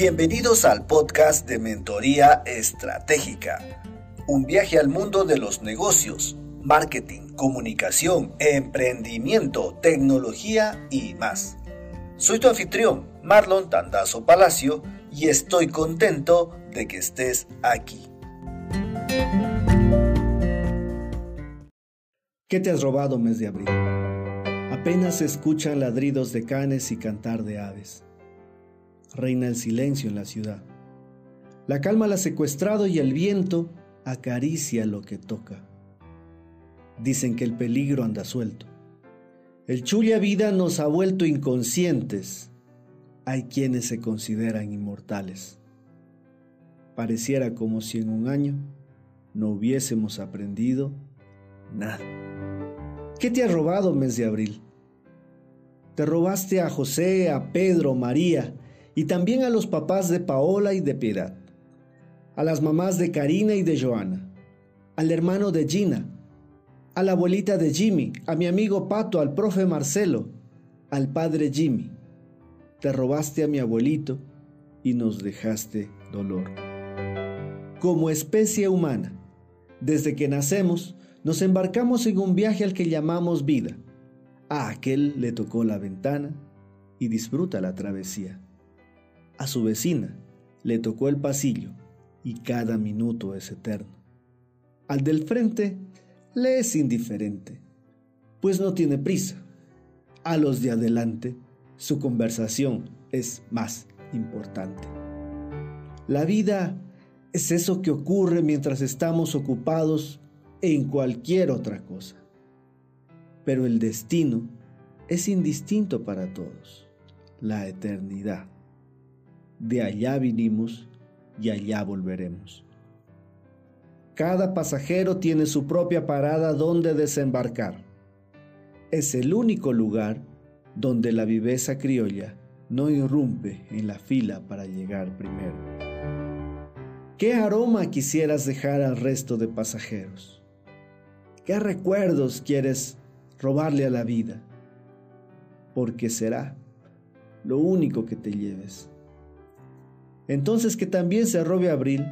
Bienvenidos al podcast de Mentoría Estratégica, un viaje al mundo de los negocios, marketing, comunicación, emprendimiento, tecnología y más. Soy tu anfitrión, Marlon Tandazo Palacio, y estoy contento de que estés aquí. ¿Qué te has robado mes de abril? Apenas se escuchan ladridos de canes y cantar de aves reina el silencio en la ciudad. La calma la ha secuestrado y el viento acaricia lo que toca. Dicen que el peligro anda suelto. El chulia vida nos ha vuelto inconscientes. Hay quienes se consideran inmortales. Pareciera como si en un año no hubiésemos aprendido nada. ¿Qué te ha robado mes de abril? Te robaste a José, a Pedro, María, y también a los papás de Paola y de Piedad, a las mamás de Karina y de Joana, al hermano de Gina, a la abuelita de Jimmy, a mi amigo Pato, al profe Marcelo, al padre Jimmy. Te robaste a mi abuelito y nos dejaste dolor. Como especie humana, desde que nacemos, nos embarcamos en un viaje al que llamamos vida. A aquel le tocó la ventana y disfruta la travesía. A su vecina le tocó el pasillo y cada minuto es eterno. Al del frente le es indiferente, pues no tiene prisa. A los de adelante su conversación es más importante. La vida es eso que ocurre mientras estamos ocupados en cualquier otra cosa. Pero el destino es indistinto para todos, la eternidad de allá vinimos y allá volveremos. Cada pasajero tiene su propia parada donde desembarcar. Es el único lugar donde la viveza criolla no irrumpe en la fila para llegar primero. ¿Qué aroma quisieras dejar al resto de pasajeros? ¿Qué recuerdos quieres robarle a la vida? Porque será lo único que te lleves entonces que también se robe abril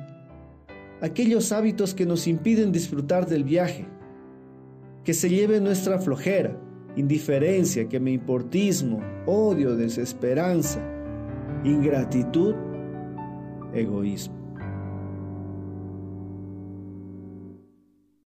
aquellos hábitos que nos impiden disfrutar del viaje, que se lleve nuestra flojera, indiferencia, que me importismo, odio, desesperanza, ingratitud, egoísmo.